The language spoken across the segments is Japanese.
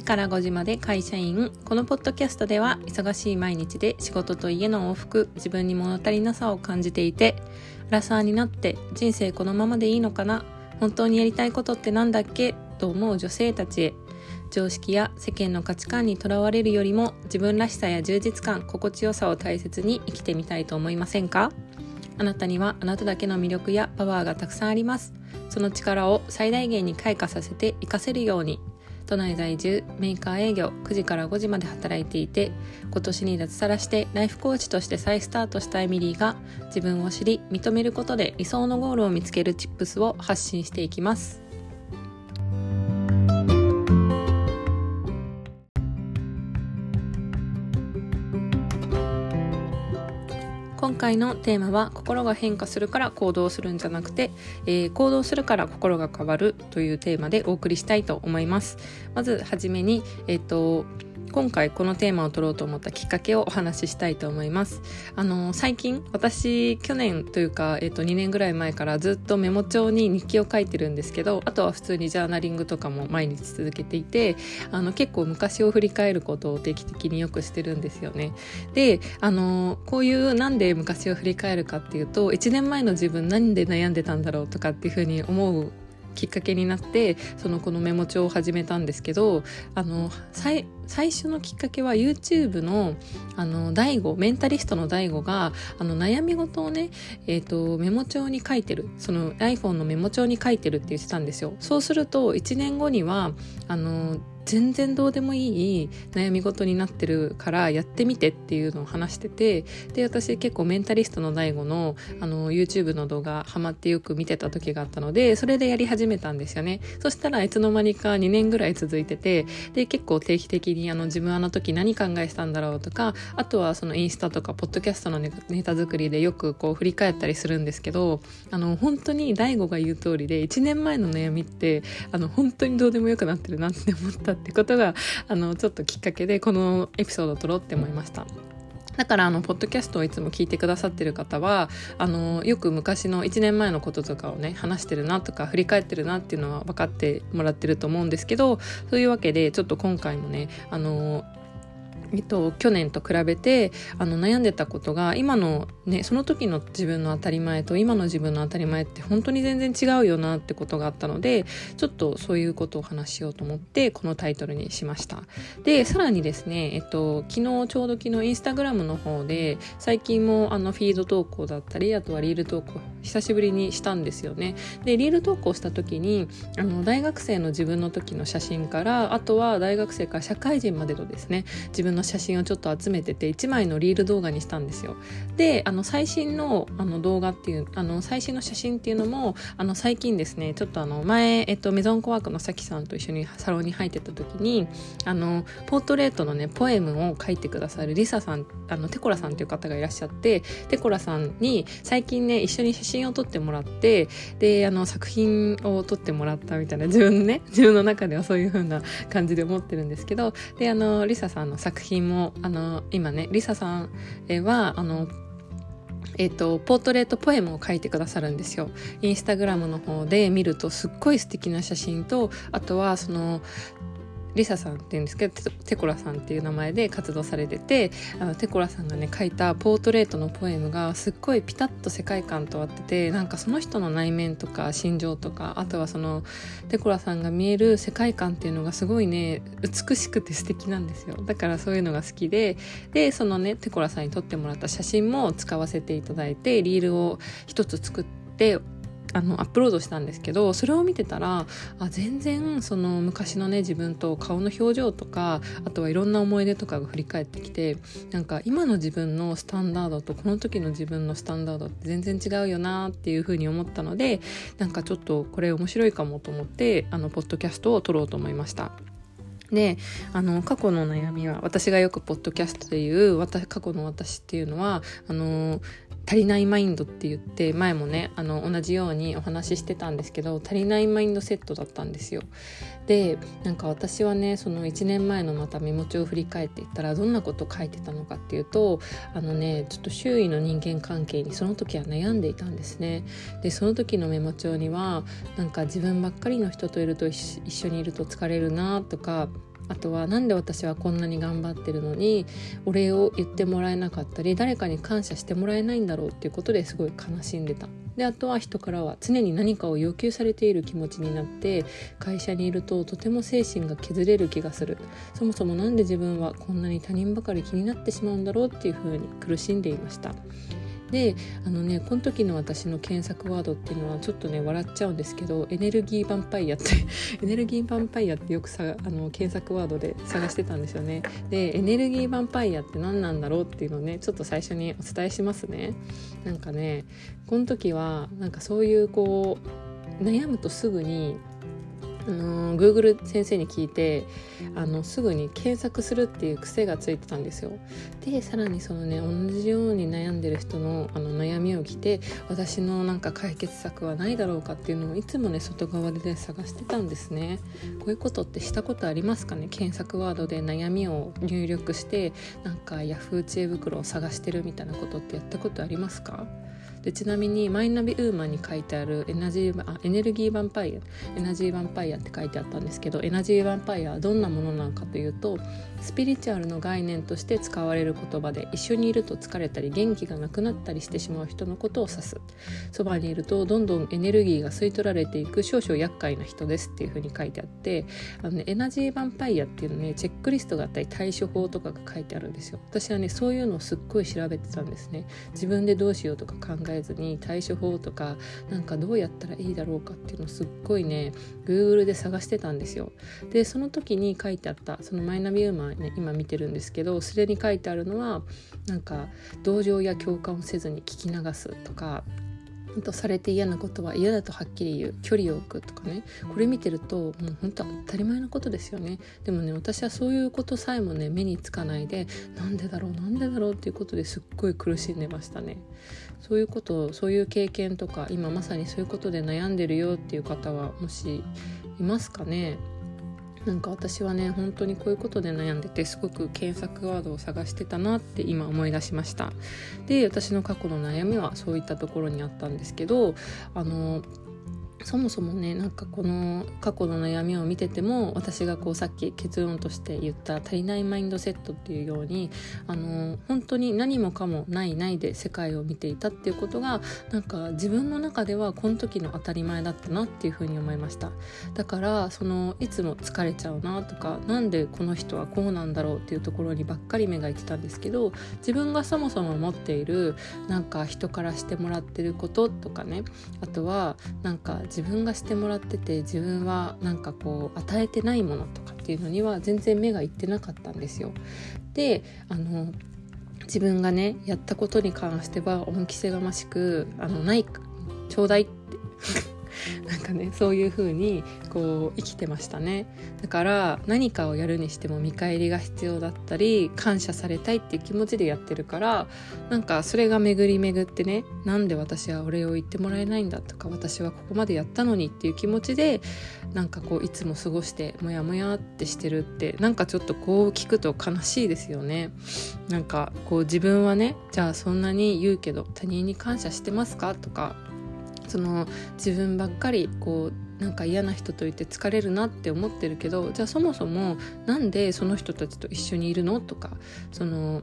時から5時まで会社員。このポッドキャストでは忙しい毎日で仕事と家の往復自分に物足りなさを感じていてラサーになって人生このままでいいのかな？本当にやりたいことってなんだっけ？と思う女性たちへ。常識や世間の価値観にとらわれるよりも自分らしさや充実感心地よさを大切に生きてみたいと思いませんか？あなたにはあなただけの魅力やパワーがたくさんあります。その力を最大限に開花させて活かせるように。都内在住メーカー営業9時から5時まで働いていて今年に脱サラしてライフコーチとして再スタートしたエミリーが自分を知り認めることで理想のゴールを見つけるチップスを発信していきます。回のテーマは心が変化するから行動するんじゃなくて、えー、行動するから心が変わるというテーマでお送りしたいと思います。まずはじめにえっ、と今回このテーマを取ろうと思ったきっかけをお話ししたいと思います。あの、最近、私、去年というか、えっと、2年ぐらい前からずっとメモ帳に日記を書いてるんですけど、あとは普通にジャーナリングとかも毎日続けていて、あの、結構昔を振り返ることを定期的によくしてるんですよね。で、あの、こういうなんで昔を振り返るかっていうと、1年前の自分何で悩んでたんだろうとかっていうふうに思うきっかけになってそのこのメモ帳を始めたんですけどあの最初のきっかけは YouTube のあの大悟メンタリストの大悟があの悩み事をね、えーと、メモ帳に書いてる。その iPhone のメモ帳に書いてるって言ってたんですよ。そうすると1年後にはあの全然どうでもいい悩み事になってるからやってみてっていうのを話しててで私結構メンタリストの大悟のあの YouTube の動画ハマってよく見てた時があったのでそれでやり始めたんですよね。そしたらいつの間にか2年ぐらい続いててで結構定期的にあの自分あの時何考えしたんだろうとかあとはそのインスタとかポッドキャストのネタ作りでよくこう振り返ったりするんですけどあの本当に大悟が言う通りで1年前の悩みってあの本当にどうでもよくなってるなって思ったってことがあのちょっときっかけでこのエピソードを撮ろうって思いました。だからあのポッドキャストをいつも聞いてくださってる方はあのよく昔の1年前のこととかをね話してるなとか振り返ってるなっていうのは分かってもらってると思うんですけどそういうわけでちょっと今回もねあのえっと、去年と比べてあの悩んでたことが今のねその時の自分の当たり前と今の自分の当たり前って本当に全然違うよなってことがあったのでちょっとそういうことを話しようと思ってこのタイトルにしました。でさらにですね、えっと、昨日ちょうど昨日インスタグラムの方で最近もあのフィード投稿だったりあとはリール投稿久しぶりにしたんですよね。でリール投稿した時にあの大学生の自分の時の写真からあとは大学生から社会人までのですね自分の写真をちょっと集めてて1枚のリール動画にしたんですよ。であの最新のあの動画っていうあの最新の写真っていうのもあの最近ですねちょっとあの前、えっと、メゾンコワークのさきさんと一緒にサロンに入ってた時にあのポートレートのねポエムを書いてくださるリサさんあのテコラさんっていう方がいらっしゃってテコラさんに最近ね一緒に写真を撮ってもらってであの作品を撮ってもらったみたいな自分ね自分の中ではそういう風な感じで思ってるんですけどであのリサさんの作品もあの今ねリサさんはあのえっ、と、ポートレートポエムを書いてくださるんですよ。インスタグラムの方で見るとすっごい素敵な写真と、あとはそのリサさんっていうんですけどテコラさんっていう名前で活動されててあのテコラさんがね書いたポートレートのポエムがすっごいピタッと世界観と合っててなんかその人の内面とか心情とかあとはそのテコラさんが見える世界観っていうのがすごいね美しくて素敵なんですよ。だからそういうのが好きででそのねテコラさんに撮ってもらった写真も使わせていただいてリールを一つ作ってあのアップロードしたんですけどそれを見てたらあ全然その昔のね自分と顔の表情とかあとはいろんな思い出とかが振り返ってきてなんか今の自分のスタンダードとこの時の自分のスタンダードって全然違うよなっていうふうに思ったのでなんかちょっとこれ面白いかもと思ってあのポッドキャストを撮ろうと思いました。であの過去の悩みは私がよくポッドキャストで言う私過去の私っていうのはあの足りないマインドって言って前もねあの同じようにお話ししてたんですけど足りないマインドセットだったんですよでなんか私はねその1年前のまたメモ帳を振り返っていったらどんなこと書いてたのかっていうとあのねちょっと周囲の人間関係にその時は悩んでいたんですね。でその時のメモ帳にはなんか自分ばっかりの人といると一緒にいると疲れるなとかあとは何で私はこんなに頑張ってるのにお礼を言ってもらえなかったり誰かに感謝してもらえないんだろうっていうことですごい悲しんでた。であとは人からは常に何かを要求されている気持ちになって会社にいるととても精神が削れる気がするそもそも何で自分はこんなに他人ばかり気になってしまうんだろうっていうふうに苦しんでいましたであのねこの時の私の検索ワードっていうのはちょっとね笑っちゃうんですけどエネルギーヴァンパイアって エネルギーヴァンパイアってよくさあの検索ワードで探してたんですよね。でエネルギーヴァンパイアって何なんだろうっていうのをねちょっと最初にお伝えしますね。なんかねこの時はなんかそういうこう悩むとすぐにあの Google 先生に聞いてあのすぐに検索するっていう癖がついてたんですよ。でさらにそのね同じように悩んでる人のあの悩みを聞いて私のなんか解決策はないだろうかっていうのをいつもね外側で、ね、探してたんですね。こういうことってしたことありますかね？検索ワードで悩みを入力してなんか Yahoo 知恵袋を探してるみたいなことってやったことありますか？でちなみにマイナビウーマンに書いてあるエナジーあエネルギーヴァンパイアエナジーヴァンパイアって書いてあったんですけどエナジーヴァンパイアはどんなものなのかというとスピリチュアルの概念として使われる言葉で一緒にいると疲れたり元気がなくなったりしてしまう人のことを指す。そばにいるとどんどんエネルギーが吸い取られていく少々厄介な人ですっていうふうに書いてあってあの、ね、エナジーヴァンパイアっていうのねチェックリストがあったり対処法とかが書いてあるんですよ。私はねそういうのをすっごい調べてたんですね。自分でどうしようとか考えずに対処法とかなんかどうやったらいいだろうかっていうのをすっごいね Google で探してたんですよ。でその時に書いてあったそのマイナビウーマンね今見てるんですけどそれに書いてあるのはなんか同情や共感をせずに聞き流すとかとされて嫌なことは嫌だとはっきり言う距離を置くとかね。これ見てるともう本当当たり前のことですよね。でもね私はそういうことさえもね目につかないでなんでだろうなんでだろうっていうことですっごい苦しんでましたね。そういうことそういう経験とか今まさにそういうことで悩んでるよっていう方はもしいますかね。なんか私はね本当にこういうことで悩んでてすごく検索ワードを探してたなって今思い出しました。で私の過去の悩みはそういったところにあったんですけどあのそもそもねなんかこの過去の悩みを見てても私がこうさっき結論として言った足りないマインドセットっていうようにあの本当に何もかもないないで世界を見ていたっていうことがなんか自分の中ではこの時の当たり前だったなっていうふうに思いました。だからそのいつも疲れちゃうなとかなんでこの人はこうなんだろうっていうところにばっかり目がいってたんですけど自分がそもそも持っているなんか人からしてもらってることとかねあとはなんか自分がしてもらってて自分はなんかこう与えてないものとかっていうのには全然目がいってなかったんですよ。であの自分がねやったことに関しては恩着せがましく「あのないちょうだい」ってなんかねそういう風にこう生きてましたね。だから何かをやるにしても見返りが必要だったり感謝されたいっていう気持ちでやってるからなんかそれが巡り巡ってねなんで私はお礼を言ってもらえないんだとか私はここまでやったのにっていう気持ちでなんかこういつも過ごしてモヤモヤってしてるってなんかちょっとこう聞くと悲しいですよね。なんかこう自分はねじゃあそんなに言うけど他人に感謝してますかとかその自分ばっかりこうなんか嫌な人といて疲れるなって思ってるけどじゃあそもそもなんでその人たちと一緒にいるのとかその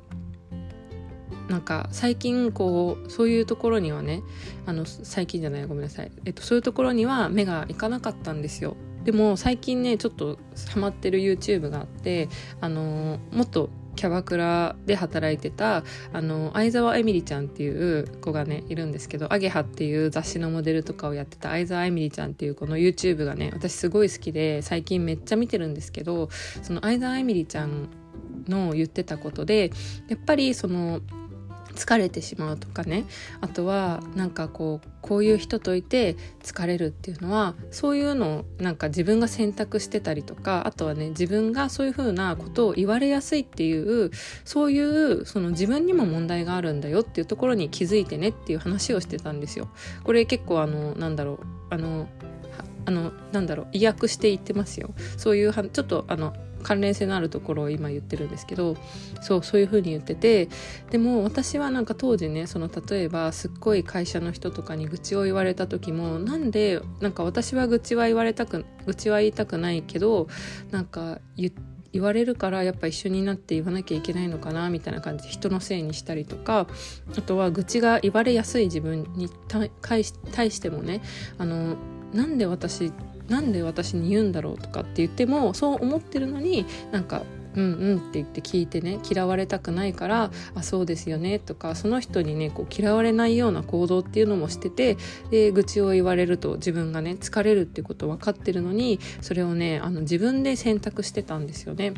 なんか最近こうそういうところにはねあの最近じゃないごめんなさい、えっと、そういうところには目がいかなかったんですよ。でも最近ねちょっとハマってる YouTube があってあのもっとキャバクラで働いてたあの相沢エミリちゃんっていう子がねいるんですけど「アゲハ」っていう雑誌のモデルとかをやってた相沢エミリちゃんっていうこの YouTube がね私すごい好きで最近めっちゃ見てるんですけどその相沢エミリちゃんの言ってたことでやっぱりその疲れてしまうとかねあとはなんかこうこういう人といて疲れるっていうのはそういうのをなんか自分が選択してたりとかあとはね自分がそういうふうなことを言われやすいっていうそういうその自分にも問題があるんだよっていうところに気づいてねっていう話をしてたんですよ。これ結構あのなんだろうあのあのなんだろう意訳して言ってますよそういうちょっとあの関連性のあるところを今言ってるんですけどそうそういう風に言っててでも私はなんか当時ねその例えばすっごい会社の人とかに愚痴を言われた時もなんでなんか私は愚痴は言われたく愚痴は言いたくないけどなんか言言われるからやっぱ一緒になって言わなきゃいけないのかなみたいな感じで人のせいにしたりとかあとは愚痴が言われやすい自分に対してもねあのなんで私なんで私に言うんだろうとかって言ってもそう思ってるのになんかうんうんって言って聞いてね嫌われたくないからあそうですよねとかその人にねこう嫌われないような行動っていうのもしててで愚痴を言われると自分がね疲れるっていうこと分かってるのにそれをねあの自分で選択してたんですよね。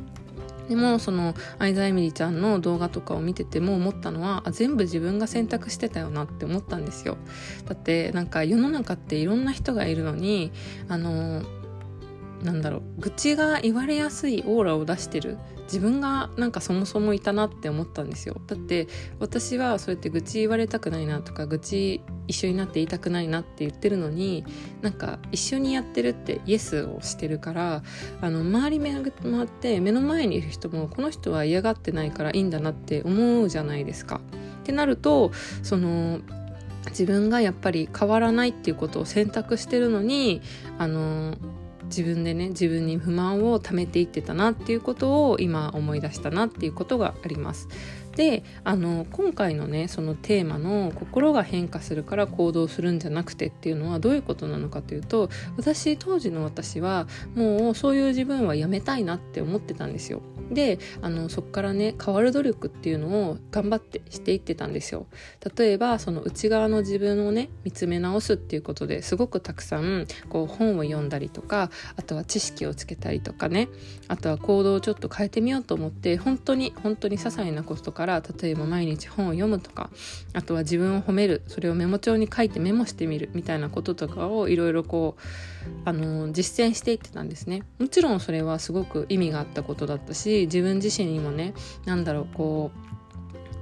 でもその相沢エミリちゃんの動画とかを見てても思ったのは全部自分が選択してたよなって思ったんですよ。だってなんか世の中っていろんな人がいるのにあのなんだろう愚痴が言われやすいオーラを出してる自分がなんかそもそもいたなって思ったんですよだって私はそうやって愚痴言われたくないなとか愚痴一緒になって言いたくないなって言ってるのになんか一緒にやってるってイエスをしてるからあの周り目回って目の前にいる人もこの人は嫌がってないからいいんだなって思うじゃないですか。ってなるとその自分がやっぱり変わらないっていうことを選択してるのにあの自分でね自分に不満を溜めていってたなっていうことを今思い出したなっていうことがあります。であの今回のねそのテーマの「心が変化するから行動するんじゃなくて」っていうのはどういうことなのかというと私当時の私はもうそういう自分はやめたいなって思ってたんですよ。であのそこからね変わる努力っていうのを頑張ってしていってたんですよ。例えばその内側の自分をね見つめ直すっていうことですごくたくさんこう本を読んだりとかあとは知識をつけたりとかねあとは行動をちょっと変えてみようと思って本当に本当に些細なことから例えば毎日本を読むとかあとは自分を褒めるそれをメモ帳に書いてメモしてみるみたいなこととかをいろいろこうあの実践していってたんですね。もちろんそれはすごく意味があったことだったし自分自身にもね何だろうこう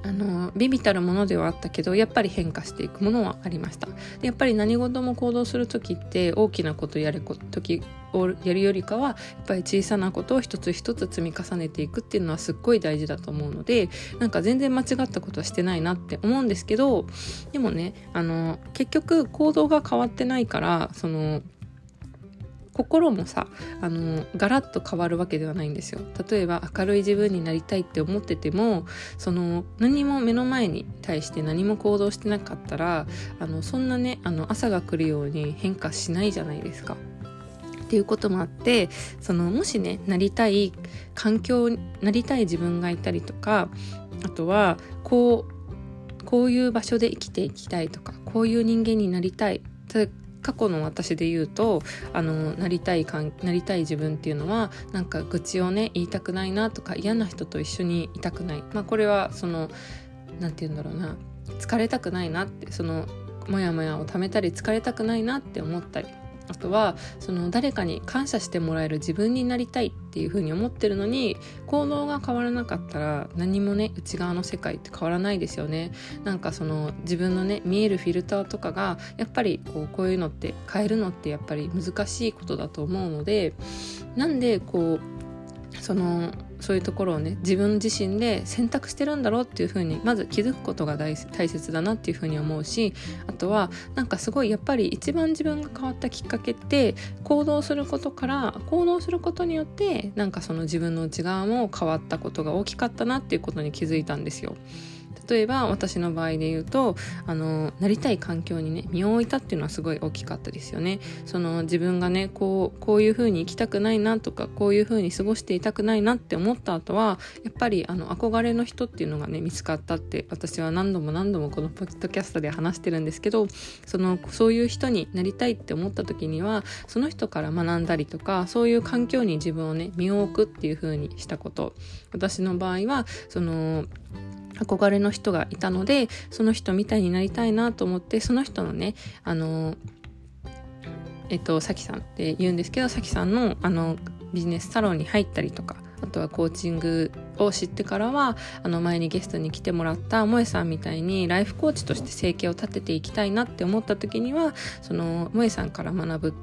あのビビたるものではあったけどやっぱり変化していくものはありました。やっぱり何事も行動する時って大きなことやる時をやるよりかはやっぱり小さなことを一つ一つ積み重ねていくっていうのはすっごい大事だと思うのでなんか全然間違ったことはしてないなって思うんですけどでもねあの結局行動が変わってないからその心もさあのガラッと変わるわけではないんですよ例えば明るい自分になりたいって思っててもその何も目の前に対して何も行動してなかったらあのそんなねあの朝が来るように変化しないじゃないですか。っていうこともあってそのもしねなりたい環境なりたい自分がいたりとかあとはこうこういう場所で生きていきたいとかこういう人間になりたい。過去の私で言うとあのなりたいかんなりたい自分っていうのはなんか愚痴をね言いたくないなとか嫌な人と一緒にいたくない。まあこれはその何て言うんだろうな。疲れたくないなってそのモヤモヤをためたり疲れたくないなって思ったり。あとはその誰かに感謝してもらえる自分になりたいっていうふうに思ってるのに行動が変わらなかったら何もね内側の世界って変わらないですよね。なんかその自分のね見えるフィルターとかがやっぱりこうこういうのって変えるのってやっぱり難しいことだと思うのでなんでこうそのそういうところをね自分自身で選択してるんだろうっていうふうにまず気づくことが大切だなっていうふうに思うしあとはなんかすごいやっぱり一番自分が変わったきっかけって行動することから行動することによってなんかその自分の内側も変わったことが大きかったなっていうことに気づいたんですよ。例えば私の場合で言うとあのなりたい環境にね身を置いたっていうのはすごい大きかったですよね。その自分がねこうこういう風に生きたくないなとかこういう風に過ごしていたくないなって思った後はやっぱりあの憧れの人っていうのがね見つかったって私は何度も何度もこのポッドキャストで話してるんですけどそのそういう人になりたいって思った時にはその人から学んだりとかそういう環境に自分をね身を置くっていう風にしたこと。私の場合はその憧れの人がいたのでその人みたいになりたいなと思ってその人のねあのえっとさきさんって言うんですけどさきさんのあのビジネスサロンに入ったりとかあとはコーチングを知ってからはあの前にゲストに来てもらった萌さんみたいにライフコーチとして生計を立てていきたいなって思った時にはその萌さんから学ぶ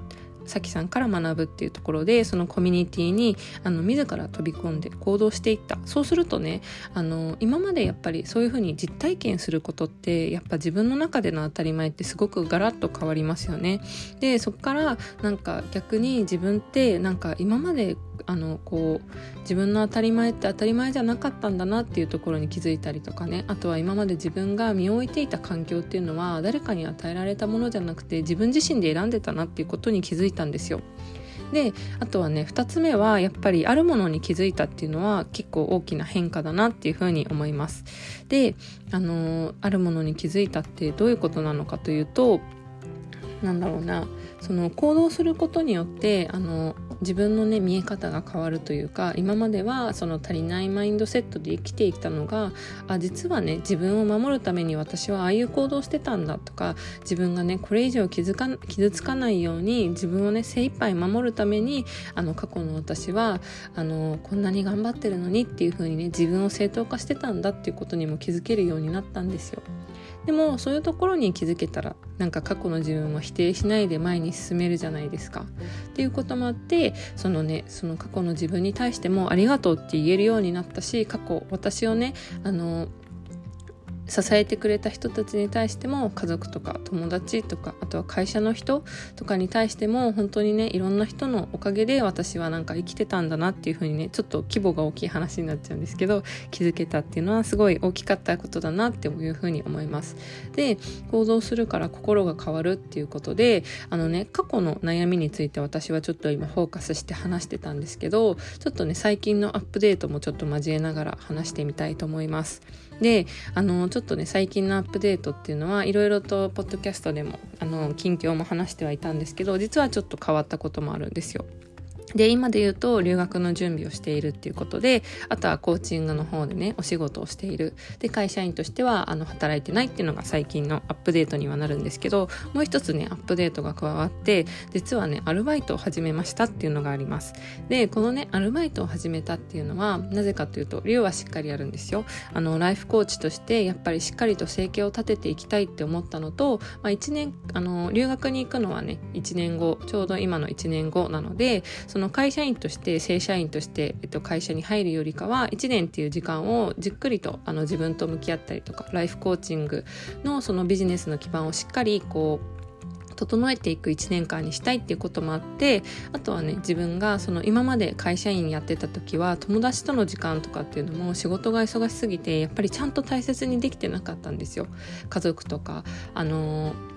さきさんから学ぶっていうところでそのコミュニティにあの自ら飛び込んで行動していったそうするとねあの今までやっぱりそういうふうに実体験することってやっぱ自分の中での当たり前ってすごくガラッと変わりますよね。でそっからなんか逆に自分ってなんか今まであのこう自分の当たり前って当たり前じゃなかったんだなっていうところに気づいたりとかねあとは今まで自分が身を置いていた環境っていうのは誰かに与えられたものじゃなくて自分自身で選んでたなっていうことに気づいたんですよ。であとはね2つ目はやっぱりあるものに気づいたっていうのは結構大きな変化だなっていうふうに思います。であのあるものに気づいたってどういうことなのかというとなんだろうなその行動することによってあの自分のね見え方が変わるというか今まではその足りないマインドセットで生きてきたのがあ実はね自分を守るために私はああいう行動してたんだとか自分がねこれ以上傷か傷つかないように自分をね精一杯守るためにあの過去の私はあのこんなに頑張ってるのにっていう風にね自分を正当化してたんだっていうことにも気づけるようになったんですよ。でもそういうところに気づけたらなんか過去の自分を否定しないで前に進めるじゃないですか。っていうこともあってそのねその過去の自分に対してもありがとうって言えるようになったし過去私をねあの支えてくれた人たちに対しても家族とか友達とかあとは会社の人とかに対しても本当にねいろんな人のおかげで私はなんか生きてたんだなっていうふうにねちょっと規模が大きい話になっちゃうんですけど気づけたっていうのはすごい大きかったことだなっていうふうに思います。で行動するから心が変わるっていうことであのね過去の悩みについて私はちょっと今フォーカスして話してたんですけどちょっとね最近のアップデートもちょっと交えながら話してみたいと思います。であのちょっとね最近のアップデートっていうのはいろいろとポッドキャストでもあの近況も話してはいたんですけど実はちょっと変わったこともあるんですよ。で今で言うと留学の準備をしているっていうことであとはコーチングの方でねお仕事をしている。で会社員としてはあの働いてないっていうのが最近のアップデートにはなるんですけどもう一つねアップデートが加わって実はねアルバイトを始めましたっていうのがあります。でこのねアルバイトを始めたっていうのはなぜかというと理由はしっかりあるんですよ。あのライフコーチとしてやっぱりしっかりと生計を立てていきたいって思ったのと、まあ、1年あの留学に行くのはね1年後ちょうど今の1年後なのでその会社員として正社員として、えっと、会社に入るよりかは1年っていう時間をじっくりとあの自分と向き合ったりとかライフコーチングのそのビジネスの基盤をしっかりこう整えていく1年間にしたいっていうこともあってあとはね自分がその今まで会社員やってた時は友達との時間とかっていうのも仕事が忙しすぎてやっぱりちゃんと大切にできてなかったんですよ。家族とかあのー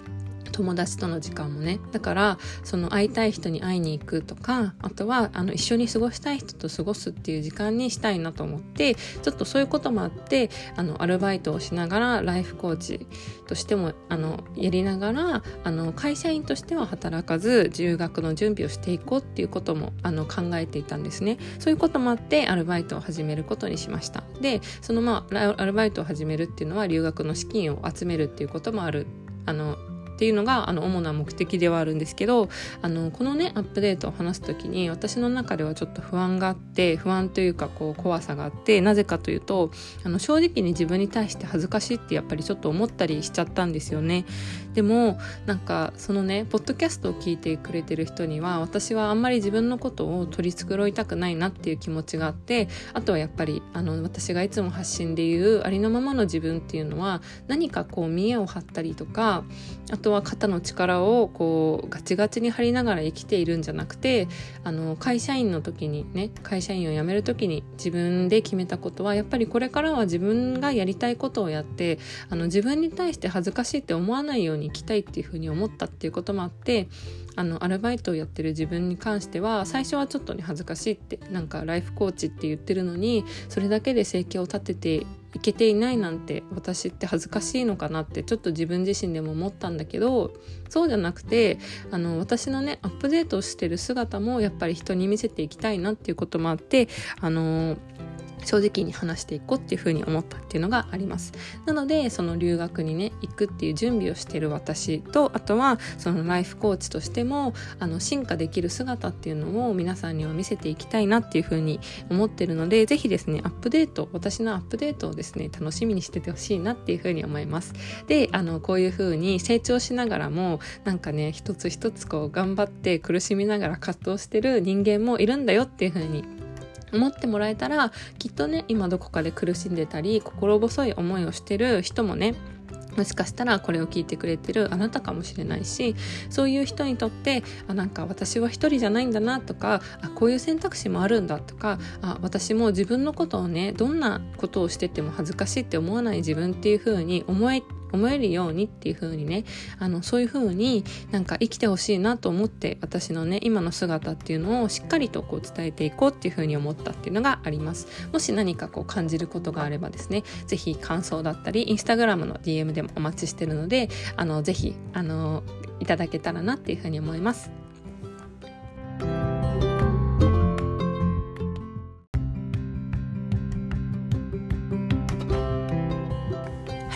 友達との時間もね。だからその会いたい人に会いに行くとかあとはあの一緒に過ごしたい人と過ごすっていう時間にしたいなと思ってちょっとそういうこともあってあのアルバイトをしながらライフコーチとしてもあのやりながらあの会社員としては働かず留学の準備をしていこうっていうこともあの考えていたんですね。そういうこともあってアルバイトを始めることにしました。でそのまあアルバイトを始めるっていうのは留学の資金を集めるっていうこともあるあのっていうのがあの主な目的ではあるんですけどあのこのねアップデートを話す時に私の中ではちょっと不安があって不安というかこう怖さがあってなぜかというとあの正直に自分に対して恥ずかしいってやっぱりちょっと思ったりしちゃったんですよね。でもなんかそのねポッドキャストを聞いてくれてる人には私はあんまり自分のことを取り繕いたくないなっていう気持ちがあってあとはやっぱりあの私がいつも発信で言うありのままの自分っていうのは何かこう見栄を張ったりとかあととは肩の力をこうガチガチに張りながら生きているんじゃなくてあの会社員の時にね会社員を辞める時に自分で決めたことはやっぱりこれからは自分がやりたいことをやってあの自分に対して恥ずかしいって思わないように生きたいっていうふうに思ったっていうこともあってあのアルバイトをやってる自分に関しては最初はちょっとね恥ずかしいってなんかライフコーチって言ってるのにそれだけで生計を立てていけていないなんて私って恥ずかしいのかなってちょっと自分自身でも思ったんだけどそうじゃなくてあの私のねアップデートをしてる姿もやっぱり人に見せていきたいなっていうこともあってあの正直に話していこうっていうふうに思ったっていうのがあります。なのでその留学にね行くっていう準備をしてる私とあとはそのライフコーチとしてもあの進化できる姿っていうのを皆さんには見せていきたいなっていうふうに思ってるのでぜひですねアップデート私のアップデートをですね楽しみにしててほしいなっていうふうに思います。であのこういうふうに成長しながらもなんかね一つ一つこう頑張って苦しみながら葛藤してる人間もいるんだよっていうふうに思ってもらえたらきっとね今どこかで苦しんでたり心細い思いをしてる人もねもしかしたらこれを聞いてくれてるあなたかもしれないしそういう人にとってあなんか私は一人じゃないんだなとかあこういう選択肢もあるんだとかあ私も自分のことをねどんなことをしてても恥ずかしいって思わない自分っていう風に思え思えるようにっていう風にねあのそういう風になんか生きてほしいなと思って私のね今の姿っていうのをしっかりとこう伝えていこうっていう風に思ったっていうのがあります。もし何かこう感じることがあればですね是非感想だったりインスタグラムの DM でもお待ちしてるのであの是非あのいただけたらなっていう風に思います。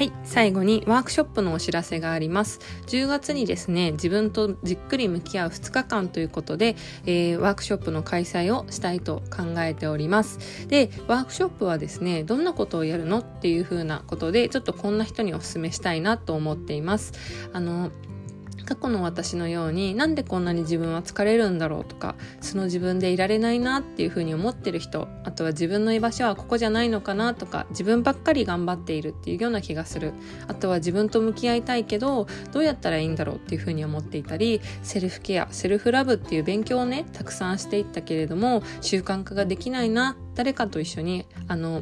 はい最後にワークショップのお知らせがあります。10月にですね自分とじっくり向き合う2日間ということで、えー、ワークショップの開催をしたいと考えております。でワークショップはですねどんなことをやるのっていうふうなことでちょっとこんな人にお勧めしたいなと思っています。あの過去の私のようになんでこんなに自分は疲れるんだろうとかその自分でいられないなっていうふうに思ってる人あとは自分の居場所はここじゃないのかなとか自分ばっかり頑張っているっていうような気がする。あとは自分と向き合いたいけどどうやったらいいんだろうっていうふうに思っていたりセルフケアセルフラブっていう勉強をねたくさんしていったけれども習慣化ができないな誰かと一緒にあの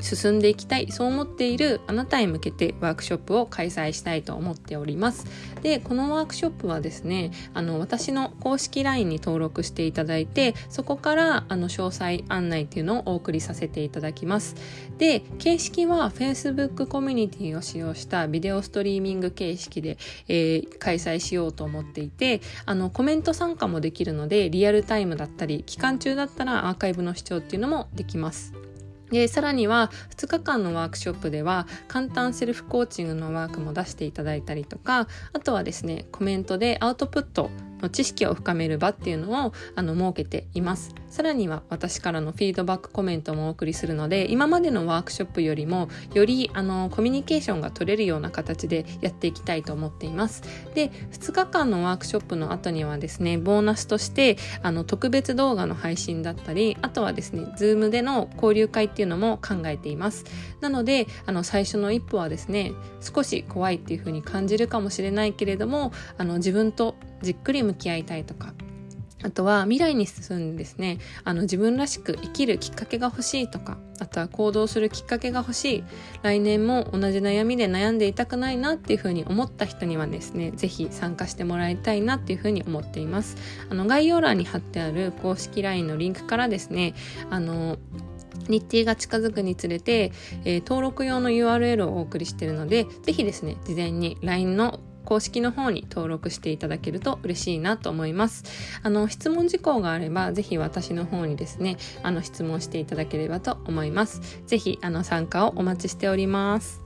進んでいきたいそう思っているあなたへ向けてワークショップを開催したいと思っております。でこのワークショップはですねあの私の公式 LINE に登録していただいてそこからあの詳細案内っていうのをお送りさせていただきます。で形式は Facebook コミュニティを使用したビデオストリーミング形式で、えー、開催しようと思っていてあのコメント参加もできるのでリアルタイムだったり期間中だったらアーカイブの視聴っていうのもできます。でさらには2日間のワークショップでは簡単セルフコーチングのワークも出していただいたりとかあとはですねコメントでアウトプットの知識を深める場っていうのをあの設けています。さらには私からのフィードバックコメントもお送りするので今までのワークショップよりもよりあのコミュニケーションが取れるような形でやっていきたいと思っています。で2日間のワークショップの後にはですねボーナスとしてあの特別動画の配信だったりあとはですね Zoom での交流会っていうのも考えています。なのであの最初の一歩はですね少し怖いっていう風に感じるかもしれないけれどもあの自分とじっくり向き合いたいとか。あとは未来に進んでですねあの自分らしく生きるきっかけが欲しいとかあとは行動するきっかけが欲しい。来年も同じ悩みで悩んでいたくないなっていうふうに思った人にはですね是非参加してもらいたいなっていうふうに思っています。あの概要欄に貼ってある公式 LINE のリンクからですねあの日程が近づくにつれて、えー、登録用の URL をお送りしているので、ぜひですね、事前に LINE の公式の方に登録していただけると嬉しいなと思います。あの、質問事項があれば、ぜひ私の方にですね、あの、質問していただければと思います。ぜひ、あの、参加をお待ちしております。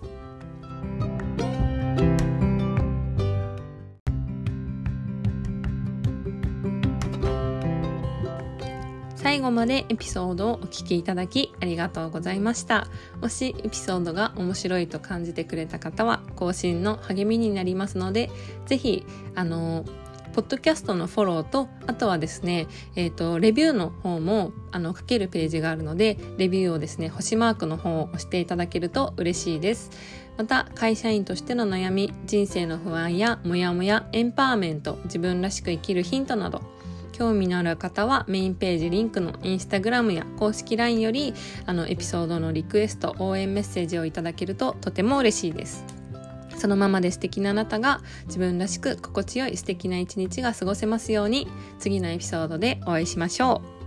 最後までエピソードをお聞きいただきありがとうございました。もしエピソードが面白いと感じてくれた方は更新の励みになりますので、ぜひ、あの、ポッドキャストのフォローと、あとはですね、えっ、ー、と、レビューの方も、あの、書けるページがあるので、レビューをですね、星マークの方を押していただけると嬉しいです。また、会社員としての悩み、人生の不安やモヤモヤ、エンパワーメント、自分らしく生きるヒントなど、興味のある方はメインページリンクのインスタグラムや公式 LINE よりあのエピソードのリクエスト応援メッセージをいただけるととても嬉しいです。そのままで素敵なあなたが自分らしく心地よい素敵な一日が過ごせますように。次のエピソードでお会いしましょう。